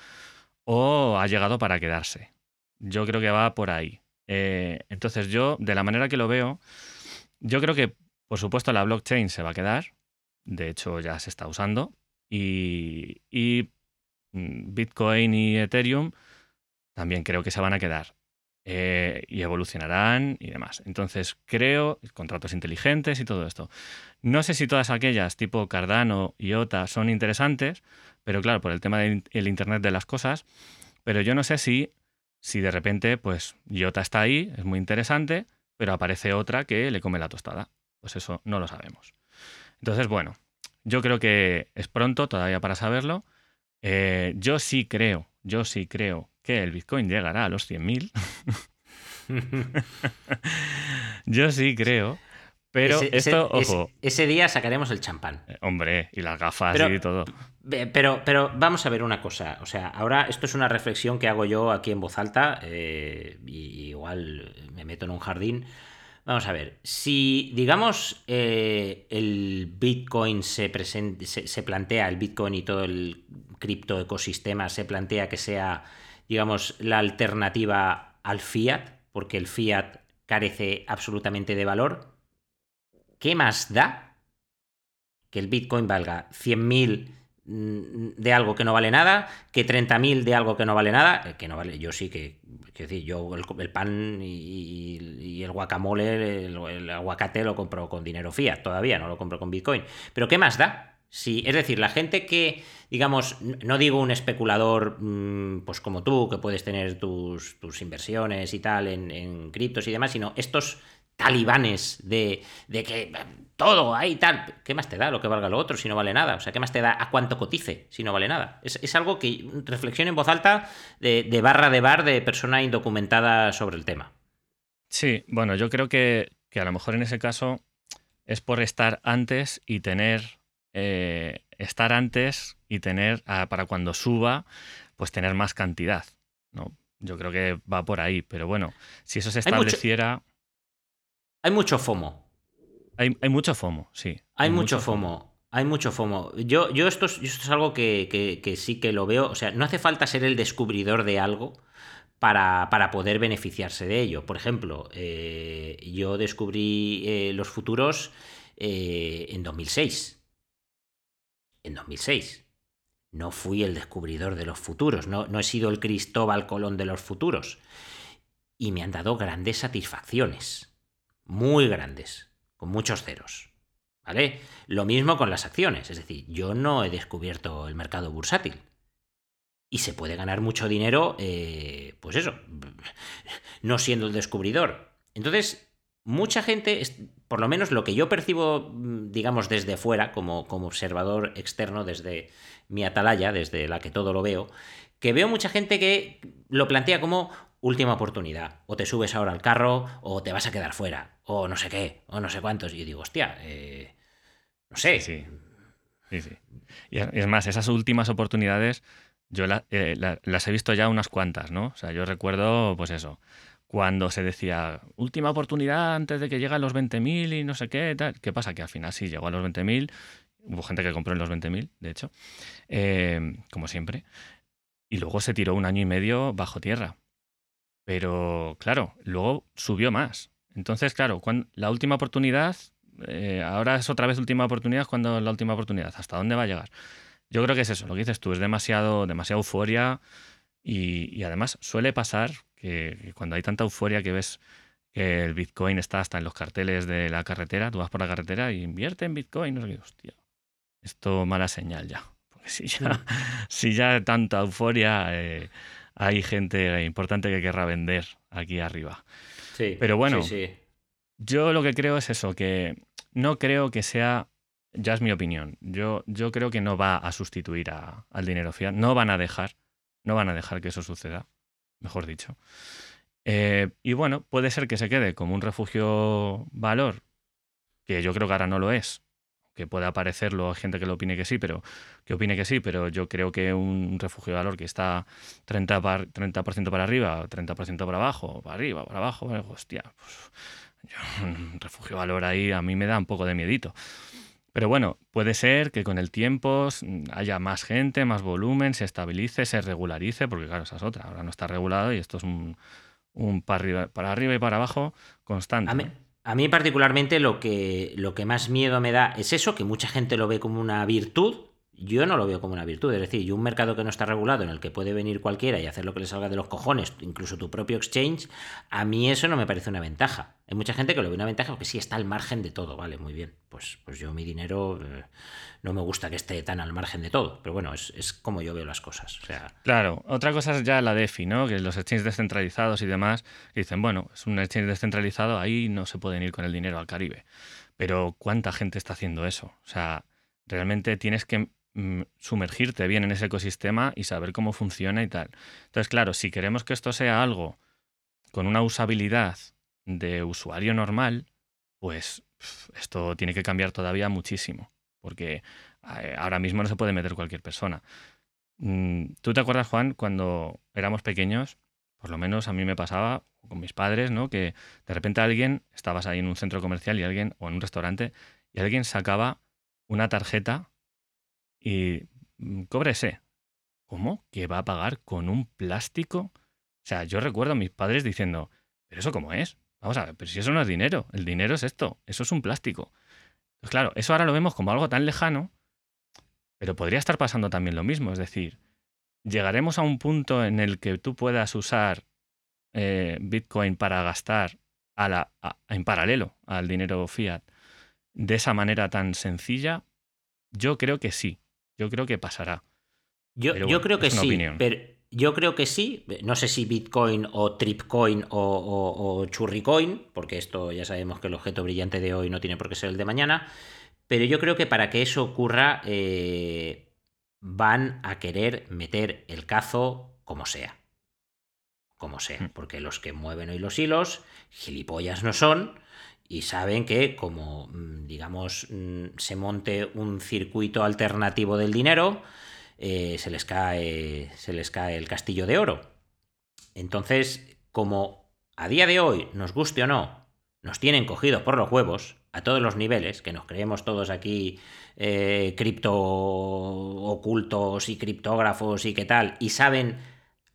o ha llegado para quedarse. Yo creo que va por ahí. Eh, entonces yo, de la manera que lo veo, yo creo que, por supuesto, la blockchain se va a quedar. De hecho, ya se está usando. Y, y, mm, Bitcoin y Ethereum también creo que se van a quedar. eh, y evolucionarán y demás. Entonces, creo, contratos inteligentes y todo esto. No sé si todas aquellas tipo Cardano, IOTA son interesantes, pero claro, por el tema del el Internet de las cosas. Pero yo no sé si, si de repente, pues IOTA está ahí, es muy interesante, pero aparece otra que le come la tostada. Pues eso no lo sabemos. Entonces, bueno, yo creo que es pronto todavía para saberlo. Eh, yo sí creo, yo sí creo que el Bitcoin llegará a los 100.000. *laughs* yo sí creo. Pero Ese- esto, ese- ojo, ese día sacaremos el champán. eh, hombre, y las gafas Pero- y todo. Pero, pero vamos a ver una cosa. O sea, ahora esto es una reflexión que hago yo aquí en voz alta. eh, y igual me meto en un jardín. Vamos a ver. Si, digamos, eh, el Bitcoin se, se, plantea, el Bitcoin y todo el cripto ecosistema se plantea que sea, digamos, la alternativa al fiat, porque el fiat carece absolutamente de valor. ¿Qué más da que el Bitcoin valga 100.000 mm, de algo que no vale nada, que 30.000 de algo que no vale nada, eh, que no vale, yo sí que, quiero decir, yo el, pan y, el guacamole, el, aguacate lo compro con dinero fiat todavía, no lo compro con Bitcoin. Pero ¿qué más da? Sí, es decir, la gente que, digamos, no digo un especulador mm, pues como tú, que puedes tener tus, tus inversiones y tal en, en criptos y demás, sino estos talibanes de, de que todo hay tal. ¿Qué más te da lo que valga lo otro si no vale nada? O sea, ¿qué más te da a cuánto cotice si no vale nada? Es, es algo que reflexión en voz alta de, de barra de bar de persona indocumentada sobre el tema. Sí, bueno, yo creo que, que a lo mejor en ese caso es por estar antes y tener, eh, estar antes y tener, ah, para cuando suba, pues tener más cantidad, ¿no? Yo creo que va por ahí, pero bueno, si eso se Hay mucho- estableciera, Hay mucho FOMO. Hay, hay mucho FOMO, sí. Hay mucho FOMO. Hay mucho FOMO. Yo, yo esto, es, esto es algo que, que- que sí que lo veo. O sea, no hace falta ser el descubridor de algo para, para poder beneficiarse de ello. Por ejemplo, eh, yo descubrí eh, los futuros eh, en 2006. En 2006. No fui el descubridor de los futuros. No, no he sido el Cristóbal Colón de los futuros. Y me han dado grandes satisfacciones. Muy grandes. Con muchos ceros. ¿Vale? Lo mismo con las acciones, es decir, yo no he descubierto el mercado bursátil. Y se puede ganar mucho dinero, eh, pues eso, *laughs* no siendo el descubridor. Entonces, mucha gente, por lo menos lo que yo percibo, mm, digamos, desde fuera, como, como observador externo, desde mi atalaya, desde la que todo lo veo, que veo mucha gente que lo plantea como última oportunidad. O te subes ahora al carro, o te vas a quedar fuera, o no sé qué, o no sé cuántos. Y yo digo, hostia, eh, no sé. Sí, sí. Sí. Y es más, esas últimas oportunidades yo eh, las he visto ya unas cuantas, ¿no? O sea, yo recuerdo, pues eso, cuando se decía última oportunidad antes de que lleguen los 20.000 y no sé qué, tal. ¿Qué pasa? Que al final sí llegó a los 20.000. Hubo gente que compró en los 20.000, de hecho, eh, como siempre. Y luego se tiró un año y medio bajo tierra. Pero claro, luego subió más. Entonces, claro, cuando, la última oportunidad, eh, ahora es otra vez última oportunidad, cuando la última oportunidad? ¿Hasta dónde va a llegar? Yo creo que es eso, lo que dices tú, es demasiado, demasiada euforia y, además suele pasar que, cuando hay tanta euforia que ves que el Bitcoin está hasta en los carteles de la carretera, tú vas por la carretera y invierte en Bitcoin, no sé qué, hostia, esto mala señal ya, porque si ya, mm. *laughs* si ya tanta euforia, eh, hay gente importante que querrá vender aquí arriba. Sí, Pero bueno, sí, yo lo que creo es eso, que no creo que sea ya es mi opinión. Yo, yo creo que no va a sustituir al dinero fiat. No van a dejar, no van a dejar que eso suceda, mejor dicho. Eh, y bueno, puede ser que se quede como un refugio valor, que yo creo que ahora no lo es. Que pueda parecerlo, hay gente que lo opine que sí, pero que opine que sí, pero yo creo que un refugio de valor que está 30%, 30 para arriba, 30% para abajo, para arriba, para abajo, hostia, pues, un refugio de valor ahí a mí me da un poco de miedito. Pero bueno, puede ser que con el tiempo haya más gente, más volumen, se estabilice, se regularice, porque claro, esa es otra. Ahora no está regulado y esto es un, para, arriba, para arriba y para abajo constante. A particularmente lo que, lo que más miedo me da es eso, que mucha gente lo ve como una virtud, yo no lo veo como una virtud. Es decir, y un mercado que no está regulado, en el que puede venir cualquiera y hacer lo que le salga de los cojones, incluso tu propio exchange, a mí eso no me parece una ventaja. Hay mucha gente que lo ve una ventaja porque sí está al margen de todo, vale, muy bien. Pues, pues yo mi dinero eh, no me gusta que esté tan al margen de todo, pero bueno, es, como yo veo las cosas. O sea... Claro, otra cosa es ya la DeFi, ¿no? Que los exchanges descentralizados y demás dicen, bueno, es un exchange descentralizado, ahí no se pueden ir con el dinero al Caribe. Pero ¿cuánta gente está haciendo eso? O sea, realmente tienes que sumergirte bien en ese ecosistema y saber cómo funciona y tal. Entonces, claro, si queremos que esto sea algo con una usabilidad de usuario normal, pues esto tiene que cambiar todavía muchísimo, porque eh, ahora mismo no se puede meter cualquier persona. Mm, ¿Tú te acuerdas, Juan, cuando éramos pequeños? Por lo menos a mí me pasaba con mis padres, ¿no? Que de repente alguien, estabas ahí en un centro comercial y alguien, o en un restaurante, y alguien sacaba una tarjeta y mm, cóbrese. ¿Cómo? ¿Que va a pagar con un plástico? O sea, yo recuerdo a mis padres diciendo, ¿pero eso cómo es? Vamos a ver, pero si eso no es dinero, el dinero es esto, eso es un plástico. Pues claro, eso ahora lo vemos como algo tan lejano, pero podría estar pasando también lo mismo. Es decir, llegaremos a un punto en el que tú puedas usar eh, Bitcoin para gastar en paralelo al dinero fiat de esa manera tan sencilla. Yo creo que sí. Yo creo que pasará. Yo, yo creo que sí, pero yo creo que sí. No sé si Bitcoin o Tripcoin o, o, Churricoin, porque esto ya sabemos que el objeto brillante de hoy no tiene por qué ser el de mañana. Pero yo creo que para que eso ocurra, eh, van a querer meter el cazo como sea. Como sea. Hmm. Porque los que mueven hoy los hilos, gilipollas no son y saben que como, mm, digamos, mm, se monte un circuito alternativo del dinero, eh, se, les cae, se les cae el castillo de oro. Entonces, como a día de hoy, nos guste o no, nos tienen cogidos por los huevos, a todos los niveles, que nos creemos todos aquí eh, cripto ocultos y criptógrafos y qué tal, y saben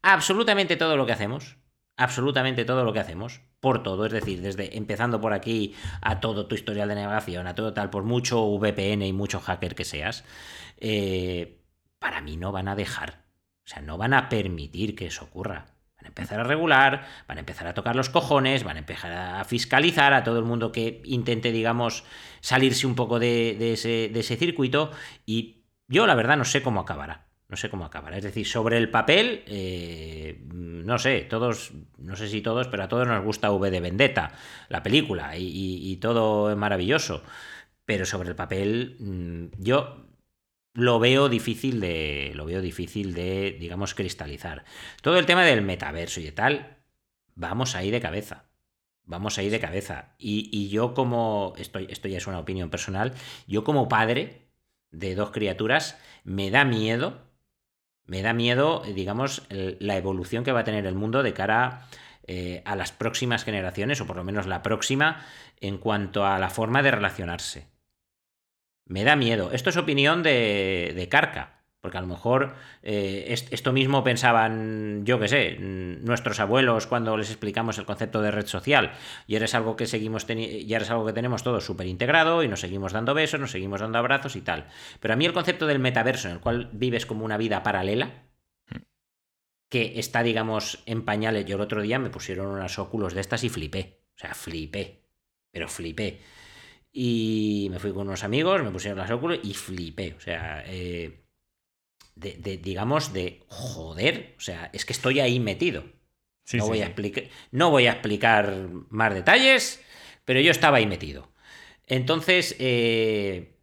absolutamente todo lo que hacemos, absolutamente todo lo que hacemos, por todo, es decir, desde empezando por aquí a todo tu historial de navegación, a todo tal, por mucho VPN y mucho hacker que seas, eh, para mí no van a dejar, o sea, no van a permitir que eso ocurra. Van a empezar a regular, van a empezar a tocar los cojones, van a empezar a fiscalizar a todo el mundo que intente, digamos, salirse un poco de, ese, de ese circuito y yo la verdad no sé cómo acabará. No sé cómo acabará. Es decir, sobre el papel, eh, no sé, todos, no sé si todos, pero a todos nos gusta V de Vendetta, la película, y, todo es maravilloso. Pero sobre el papel, mm, yo lo veo difícil de. Lo veo difícil de, digamos, cristalizar. Todo el tema del metaverso y de tal, vamos ahí de cabeza. Vamos ahí de cabeza. Y, y yo, como. Esto, esto ya es una opinión personal. Yo, como padre de dos criaturas, me da miedo Me da miedo, digamos, la evolución que va a tener el mundo de cara eh, a las próximas generaciones, o por lo menos la próxima, en cuanto a la forma de relacionarse. Me da miedo. Esto es opinión de, de Carca. Porque a lo mejor eh, esto mismo pensaban, yo qué sé, nuestros abuelos cuando les explicamos el concepto de red social. Y ahora es algo que seguimos y ahora es algo que tenemos todos súper integrado y nos seguimos dando besos, nos seguimos dando abrazos y tal. Pero a mí el concepto del metaverso, en el cual vives como una vida paralela, que está, digamos, en pañales. Yo el otro día me pusieron unas óculos de estas y flipé. O sea, flipé. Pero flipé. Y me fui con unos amigos, me pusieron las óculos y flipé. O sea, eh, de, digamos, de joder, o sea, es que estoy ahí metido. no, voy A explicar, no voy a explicar más detalles, pero yo estaba ahí metido. Entonces, eh,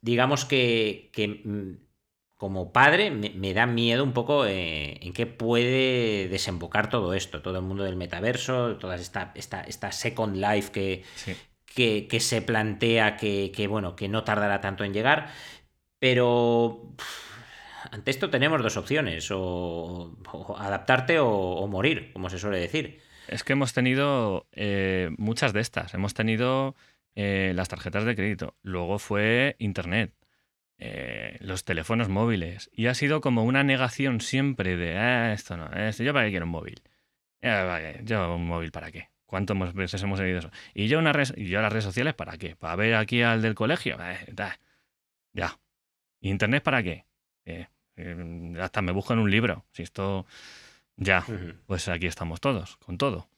digamos que, mm, como padre me, da miedo un poco eh, en qué puede desembocar todo esto, todo el mundo del metaverso, toda esta, esta, esta Second Life que, que, se plantea que, bueno, que no tardará tanto en llegar, pero ante esto tenemos dos opciones, o, adaptarte o, morir, como se suele decir. Es que hemos tenido eh, muchas de estas. Hemos tenido eh, las tarjetas de crédito, luego fue Internet, eh, los teléfonos móviles, y ha sido como una negación siempre de, ah, esto no, yo para qué quiero un móvil. yo un móvil para qué. ¿Cuántas veces hemos oído eso? Y yo, una y yo las redes sociales, ¿para qué? ¿Para ver aquí al del colegio? ya. ¿Internet para qué? Eh, eh, hasta me busco en un libro. Si esto ya, pues aquí estamos todos, con todo.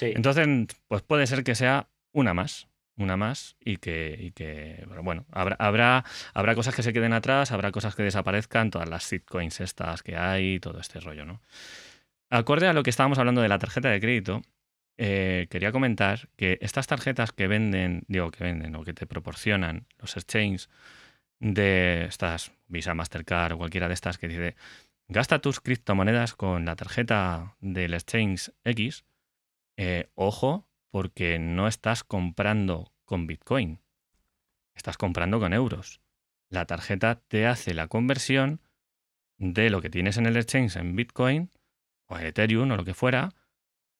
Entonces, pues puede ser que sea una más, una más y que, y que bueno, habrá, habrá, habrá cosas que se queden atrás, habrá cosas que desaparezcan, todas las sitcoins estas que hay, todo este rollo, ¿no? Acorde a lo que estábamos hablando de la tarjeta de crédito, eh, quería comentar que estas tarjetas que venden, digo que venden o que te proporcionan los exchanges, de estas, Visa, Mastercard o cualquiera de estas que dice, gasta tus criptomonedas con la tarjeta del Exchange X, eh, ojo, porque no estás comprando con Bitcoin, estás comprando con euros. La tarjeta te hace la conversión de lo que tienes en el exchange en Bitcoin o en Ethereum o lo que fuera,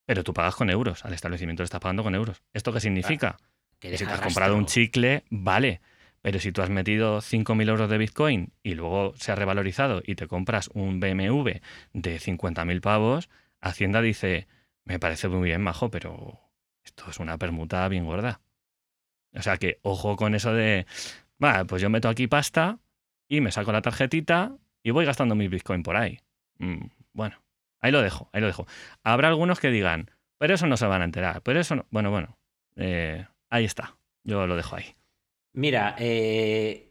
pero tú pagas con euros. Al establecimiento le estás pagando con euros. ¿Esto qué significa? Que si te has comprado un chicle, vale, pero si tú has metido 5.000 euros de Bitcoin y luego se ha revalorizado y te compras un BMW de 50.000 pavos, Hacienda dice, me parece muy bien, majo, pero esto es una permuta bien gorda. O sea que ojo con eso de, va, pues yo meto aquí pasta y me saco la tarjetita y voy gastando mi Bitcoin por ahí. Mm, bueno, ahí lo dejo, ahí lo dejo. Habrá algunos que digan, pero eso no se van a enterar, pero eso no. Bueno, bueno, eh, ahí está, yo lo dejo ahí. Mira, eh,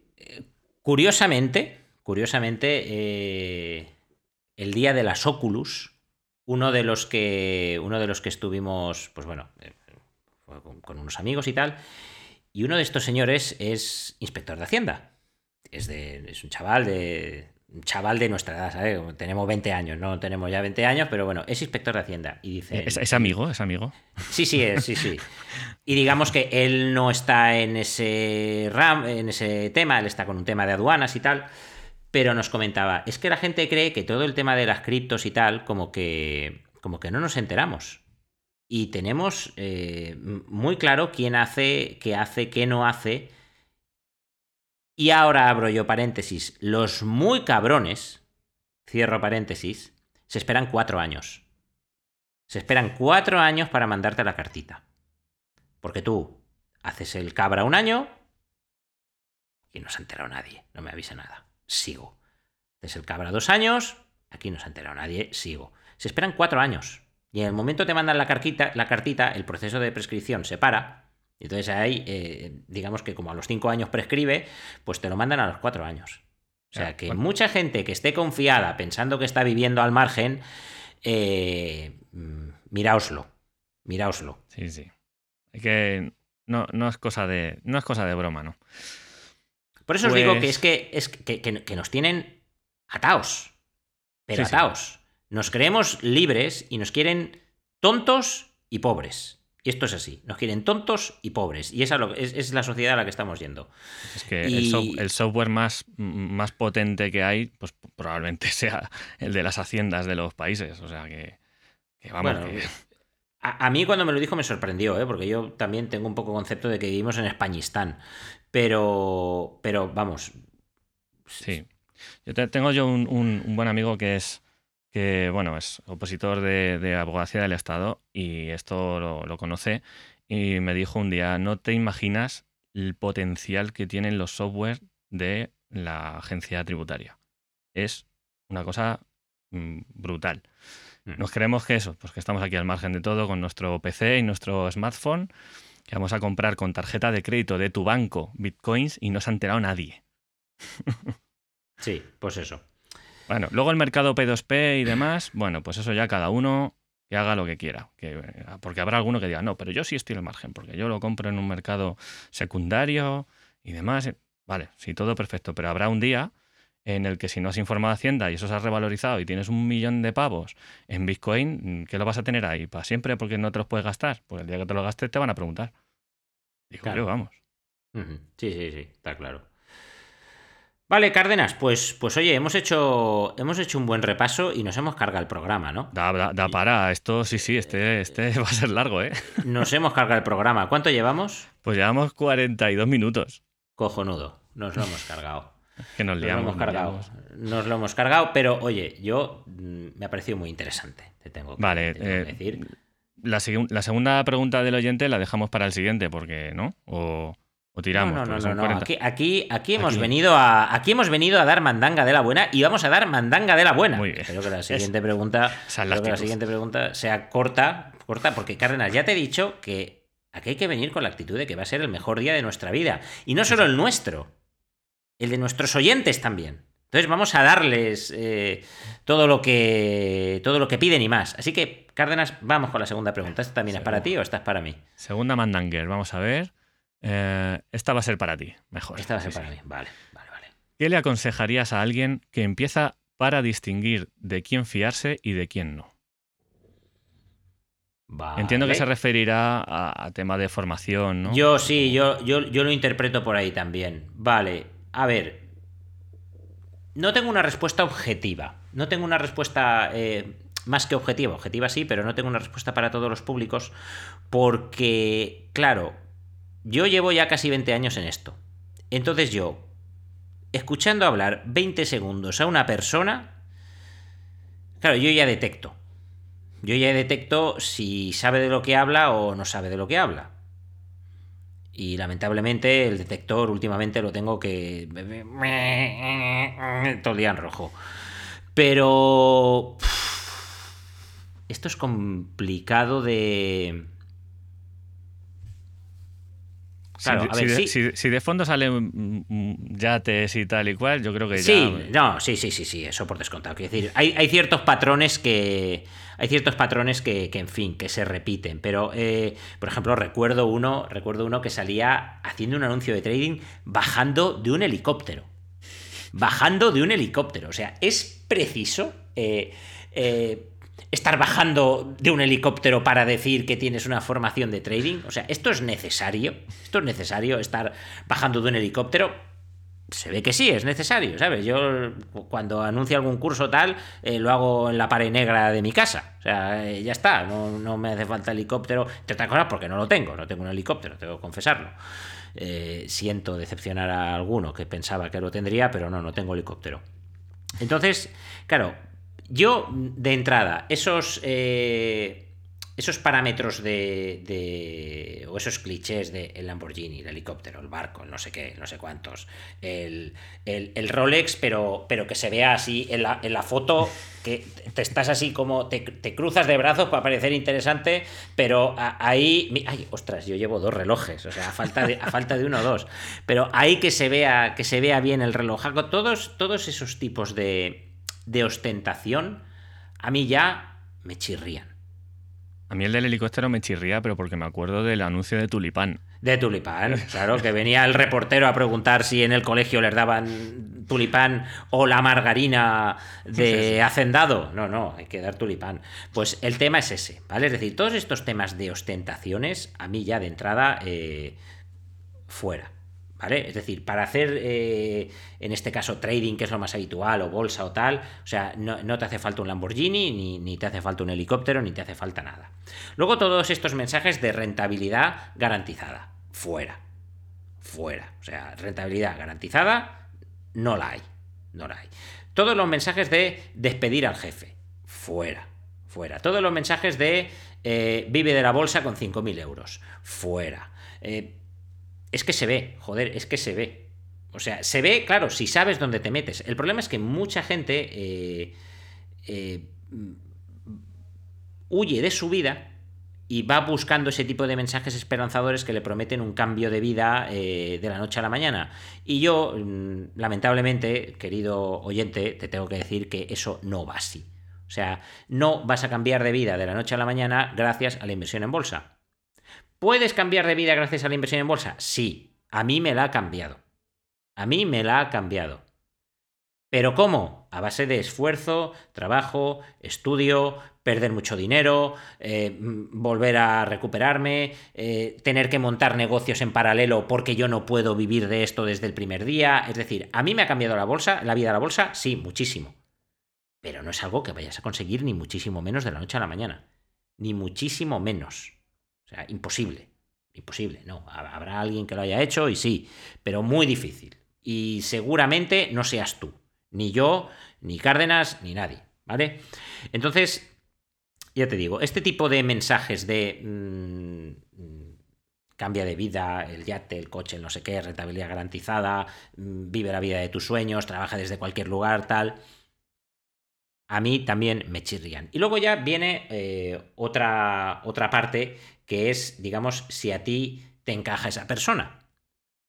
curiosamente, curiosamente, eh, el día de las Oculus, uno de los que, uno de los que estuvimos, pues bueno, eh, con, unos amigos y tal, y uno de estos señores es inspector de Hacienda. Es, de, es un chaval de, chaval de nuestra edad, ¿sabes? Tenemos 20 años, no tenemos ya 20 años, pero bueno, es inspector de Hacienda. Y dice. ¿Es, amigo? ¿Es amigo? Sí, sí, es, sí, sí. Y digamos que él no está en ese ram, en ese tema, él está con un tema de aduanas y tal. Pero nos comentaba, es que la gente cree que todo el tema de las criptos y tal, como que. como que no nos enteramos. Y tenemos eh, muy claro quién hace, qué hace, qué no hace y ahora abro yo paréntesis. Los muy cabrones, cierro paréntesis, se esperan cuatro años. Se esperan cuatro años para mandarte la cartita. Porque tú haces el cabra un año y no se ha enterado nadie. No me avisa nada. Sigo. Haces el cabra dos años, aquí no se ha enterado nadie. Sigo. Se esperan cuatro años. Y en el momento te mandan la la cartita, el proceso de prescripción se para entonces ahí, eh, digamos que como a los cinco años prescribe, pues te lo mandan a los cuatro años. O sea, que mucha gente que esté confiada pensando que está viviendo al margen, eh, mm, miraoslo, miraoslo. Sí, sí. que no, no, es cosa de, no es cosa de broma, ¿no? Por eso os digo que pues es que, es que, nos tienen ataos, pero ataos. Nos creemos libres y nos quieren tontos y pobres. Y esto es así. Nos quieren tontos y pobres. Y esa es, la sociedad a la que estamos yendo. Es que el, software más, más potente que hay, pues probablemente *laughs* sea el de las haciendas de los países. O sea que, vamos. A, mí cuando me lo dijo me sorprendió, ¿eh? porque yo también tengo un poco concepto de que vivimos en Españistán. Pero, pero vamos. Sí. Yo tengo yo un, buen amigo que es que bueno, es opositor de, abogacía del Estado y esto lo, conoce y me dijo un día, no te imaginas el potencial que tienen los software de la agencia tributaria. Es una cosa mm, brutal. Mm. Nos creemos que eso, pues que estamos aquí al margen de todo con nuestro PC y nuestro smartphone, que vamos a comprar con tarjeta de crédito de tu banco bitcoins y no se ha enterado nadie. sí, pues eso. Bueno, luego el mercado P2P y demás, bueno, pues eso ya cada uno que haga lo que quiera. Que, porque habrá alguno que diga, no, pero yo sí estoy al margen, porque yo lo compro en un mercado secundario y demás. Vale, sí, todo perfecto, pero habrá un día en el que si no has informado a Hacienda y eso se ha revalorizado y tienes un millón de pavos en Bitcoin, ¿qué lo vas a tener ahí? ¿Para siempre porque no te los puedes gastar? Pues el día que te lo gastes te van a preguntar. Digo, claro. vamos. Sí, sí, sí, está claro. Vale, Cárdenas, pues, pues oye, hemos hecho, hemos hecho un buen repaso y nos hemos cargado el programa, ¿no? Da, da, para, esto sí, sí, este, este *laughs* va a ser largo, ¿eh? *laughs* Nos hemos cargado el programa. ¿Cuánto llevamos? Pues llevamos 42 minutos. Cojonudo, nos lo hemos cargado. que nos liamos. Nos lo hemos cargado. Nos, lo hemos cargado, pero oye, yo mm, me ha parecido muy interesante, te tengo que, vale, eh, decir. La, la, segunda pregunta del oyente la dejamos para el siguiente, porque, ¿no? O... ¿O tiramos? No, no, no, Aquí, aquí, hemos Venido a, aquí hemos venido a dar mandanga de la buena y vamos a dar mandanga de la buena. Muy bien. Espero que la siguiente pregunta, la siguiente pregunta sea corta, corta, porque Cárdenas, ya te he dicho que aquí hay que venir con la actitud de que va a ser el mejor día de nuestra vida. Y no solo el nuestro, el de nuestros oyentes también. Entonces vamos a darles eh, todo, lo que, todo lo que piden y más. Así que, Cárdenas, vamos con la segunda pregunta. ¿Esta también es para ti o esta es para mí? Segunda mandanger, vamos a ver. Eh, esta va a ser para ti, mejor. Esta va a ser para mí, vale, vale, vale. ¿Qué le aconsejarías a alguien que empieza para distinguir de quién fiarse y de quién no? Entiendo que se referirá a, tema de formación, ¿no? Yo sí, yo, yo, yo lo interpreto por ahí también. Vale, a ver. No tengo una respuesta objetiva. No tengo una respuesta eh, más que objetiva. Objetiva sí, pero no tengo una respuesta para todos los públicos. Porque, claro, yo llevo ya casi 20 años en esto. Entonces yo, escuchando hablar 20 segundos a una persona, claro, yo ya detecto. Yo ya detecto si sabe de lo que habla o no sabe de lo que habla. Y lamentablemente el detector últimamente lo tengo que... *laughs* Todo el día en rojo. Pero... Esto es complicado de si, de fondo salen yates y tal y cual, yo creo que sí, no, sí, sí, sí, sí, eso por descontado. Quiero decir, hay, ciertos patrones que. Hay ciertos patrones que, en fin, que se repiten. Pero, eh, por ejemplo, recuerdo uno, recuerdo uno que salía haciendo un anuncio de trading bajando de un helicóptero. Bajando de un helicóptero. O sea, es preciso. Eh, eh, estar bajando de un helicóptero para decir que tienes una formación de trading? O sea, ¿esto es necesario? ¿Esto es necesario estar bajando de un helicóptero? Se ve que sí, es necesario, ¿sabes? Yo cuando anuncio algún curso tal, eh, lo hago en la pared negra de mi casa. O sea, eh, ya está, no, me hace falta helicóptero. Entre otras cosas porque no lo tengo, no tengo un helicóptero, tengo que confesarlo. Eh, siento decepcionar a alguno que pensaba que lo tendría, pero no, no tengo helicóptero. Entonces, claro, yo, de entrada, esos, eh, esos parámetros de, o esos clichés de el Lamborghini, el helicóptero, el barco, el no sé qué, no sé cuántos, el, Rolex, pero, pero que se vea así en la, en la foto, que te estás así como, te, cruzas de brazos para parecer interesante, pero ahí, ay, ostras, yo llevo dos relojes, o sea, a falta de, a falta de uno o dos, pero ahí que se vea, que se vea bien el reloj, todos, todos esos tipos de de ostentación, a mí ya me chirrían. A mí el del helicóptero me chirría, pero porque me acuerdo del anuncio de Tulipán. De tulipán, claro, que venía el reportero a preguntar si en el colegio les daban tulipán o la margarina de hacendado. No, no, hay que dar tulipán. Pues el tema es ese, ¿vale? Es decir, todos estos temas de ostentaciones, a mí ya de entrada, eh, fuera. ¿Vale? Es decir, para hacer, eh, en este caso, trading, que es lo más habitual, o bolsa o tal, o sea, no, te hace falta un Lamborghini, ni, te hace falta un helicóptero, ni te hace falta nada. Luego todos estos mensajes de rentabilidad garantizada, fuera, fuera. O sea, rentabilidad garantizada, no la hay, no la hay. Todos los mensajes de despedir al jefe, fuera, fuera. Todos los mensajes de eh, vive de la bolsa con 5.000 euros, fuera. Eh, es que se ve, joder, es que se ve. O sea, se ve, claro, si sabes dónde te metes. El problema es que mucha gente eh, eh, huye de su vida y va buscando ese tipo de mensajes esperanzadores que le prometen un cambio de vida eh, de la noche a la mañana. Y yo, mm, lamentablemente, querido oyente, te tengo que decir que eso no va así. O sea, no vas a cambiar de vida de la noche a la mañana gracias a la inversión en bolsa. ¿Puedes cambiar de vida gracias a la inversión en bolsa? Sí, a mí me la ha cambiado. A mí me la ha cambiado. ¿Pero cómo? A base de esfuerzo, trabajo, estudio, perder mucho dinero, eh, volver a recuperarme, eh, tener que montar negocios en paralelo porque yo no puedo vivir de esto desde el primer día. Es decir, ¿a mí me ha cambiado la bolsa, la vida de la bolsa? Sí, muchísimo. Pero no es algo que vayas a conseguir ni muchísimo menos de la noche a la mañana. Ni muchísimo menos. Sea, imposible. Imposible, no. Habrá alguien que lo haya hecho y sí, pero muy difícil. Y seguramente no seas tú. Ni yo, ni Cárdenas, ni nadie. ¿Vale? Entonces, ya te digo, este tipo de mensajes de mm, cambia de vida, el yate, el coche, el no sé qué, rentabilidad garantizada, mm, vive la vida de tus sueños, trabaja desde cualquier lugar, tal a mí también me chirrían. Y luego ya viene eh, otra, otra parte que es, digamos, si a ti te encaja esa persona.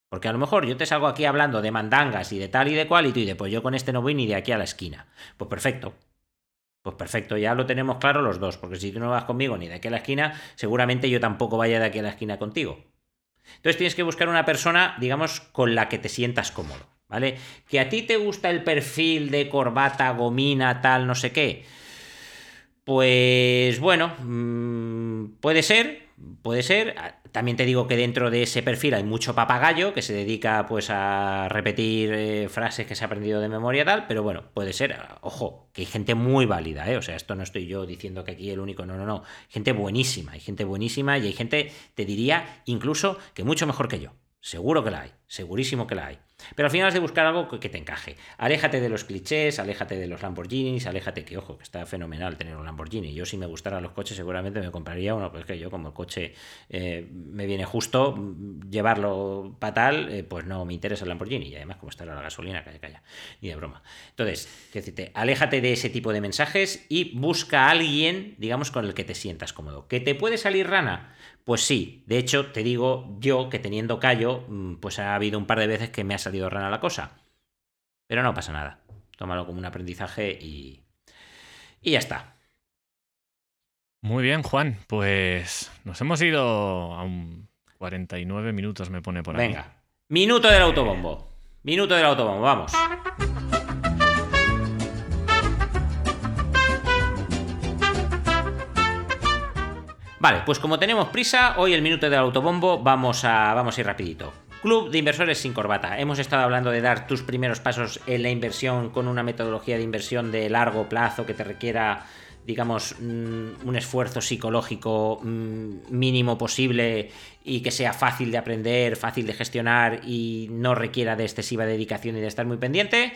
Porque a lo mejor yo te salgo aquí hablando de mandangas y de tal y de cual y tú dices, pues yo con este no voy ni de aquí a la esquina. Pues perfecto. Pues perfecto, ya lo tenemos claro los dos, porque si tú no vas conmigo ni de aquí a la esquina, seguramente yo tampoco vaya de aquí a la esquina contigo. Entonces tienes que buscar una persona, digamos, con la que te sientas cómodo. ¿vale? Que a ti te gusta el perfil de corbata, gomina, tal, no sé qué. Pues bueno, mm, puede ser, puede ser. También te digo que dentro de ese perfil hay mucho papagayo que se dedica pues a repetir eh, frases que se ha aprendido de memoria tal, pero bueno, puede ser. Ojo, que hay gente muy válida, ¿eh? O sea, esto no estoy yo diciendo que aquí el único, no, no, no. Gente buenísima, hay gente buenísima y hay gente, te diría, incluso que mucho mejor que yo. Seguro que la hay, segurísimo que la hay. Pero al final has de buscar algo que te encaje. Aléjate de los clichés, aléjate de los Lamborghinis, aléjate que, ojo, que está fenomenal tener un Lamborghini. Yo si me gustaran los coches seguramente me compraría uno, pues que yo como el coche eh, me viene justo llevarlo para tal, eh, pues no me interesa el Lamborghini. Y además como está la gasolina, calla, calla, ni de broma. Entonces, decirte, aléjate de ese tipo de mensajes y busca a alguien, digamos, con el que te sientas cómodo. ¿Que te puede salir rana? Pues sí, de hecho te digo yo que teniendo callo, mm, pues ha habido un par de veces que me ha salido rana la cosa. Pero no pasa nada. Tómalo como un aprendizaje y... Y ya está. Muy bien, Juan. Pues nos hemos ido a un 49 minutos, me pone por ahí. Venga. Minuto del autobombo. Minuto del autobombo, vamos. Vale, pues como tenemos prisa, hoy el minuto del autobombo vamos a, vamos a ir rapidito. Club de inversores sin corbata. Hemos estado hablando de dar tus primeros pasos en la inversión con una metodología de inversión de largo plazo que te requiera digamos, mm, un esfuerzo psicológico mm, mínimo posible y que sea fácil de aprender, fácil de gestionar y no requiera de excesiva dedicación y de estar muy pendiente.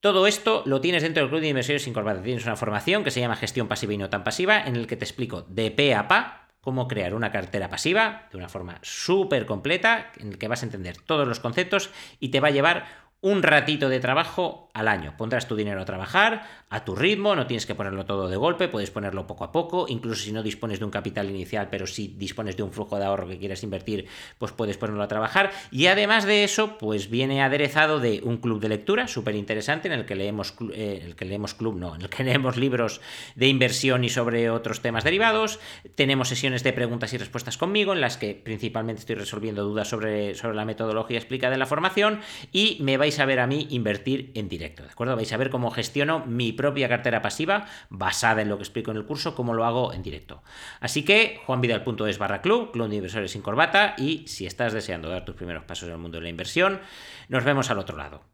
Todo esto lo tienes dentro del Club de Inversores sin. Tienes una formación que se llama Gestión Pasiva y No Tan Pasiva, en el que te explico de pe a pa cómo crear una cartera pasiva de una forma súper completa, en el que vas a entender todos los conceptos y te va a llevar un ratito de trabajo al año. Pondrás tu dinero a trabajar a tu ritmo, no tienes que ponerlo todo de golpe, puedes ponerlo poco a poco, incluso si no dispones de un capital inicial, pero si dispones de un flujo de ahorro que quieres invertir, pues puedes ponerlo a trabajar. Y además de eso, pues viene aderezado de un club de lectura súper interesante en el que leemos, eh, el que leemos club, no, en el que *laughs* leemos libros de inversión y sobre otros temas derivados. Tenemos sesiones de preguntas y respuestas conmigo en las que principalmente estoy resolviendo dudas sobre, sobre la metodología explicada en la formación y me vais a ver a mí invertir en directo, ¿de acuerdo? Vais a ver cómo gestiono mi propia cartera pasiva basada en lo que explico en el curso, cómo lo hago en directo. Así que juanvidal.es barra club, club de inversores sin corbata y si estás deseando dar tus primeros pasos en el mundo de la inversión, nos vemos al otro lado.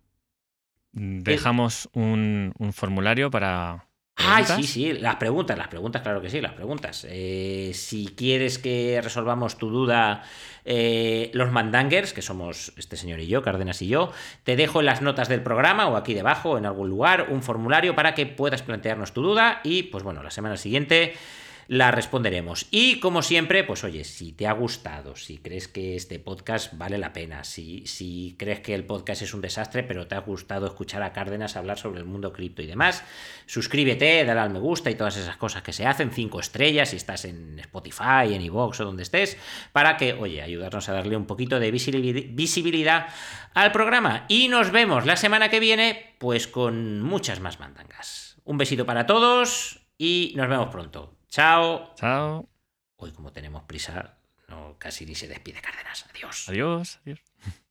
Dejamos un, un formulario para Ah, sí, sí, las preguntas, las preguntas, claro que sí, las preguntas. Eh, si quieres que resolvamos tu duda, eh, los mandangers, que somos este señor y yo, Cárdenas y yo, te dejo en las notas del programa o aquí debajo, en algún lugar, un formulario para que puedas plantearnos tu duda y, pues bueno, la semana siguiente la responderemos. Y como siempre, pues oye, si te ha gustado, si crees que este podcast vale la pena, si, si crees que el podcast es un desastre, pero te ha gustado escuchar a Cárdenas hablar sobre el mundo cripto y demás, suscríbete, dale al me gusta y todas esas cosas que se hacen, cinco estrellas si estás en Spotify, en iVoox o donde estés, para que, oye, ayudarnos a darle un poquito de visibilidad al programa. Y nos vemos la semana que viene, pues con muchas más mandangas. Un besito para todos y nos vemos pronto. Chao. Chao. Hoy como tenemos prisa, no, casi ni se despide Cárdenas. Adiós. Adiós. Adiós.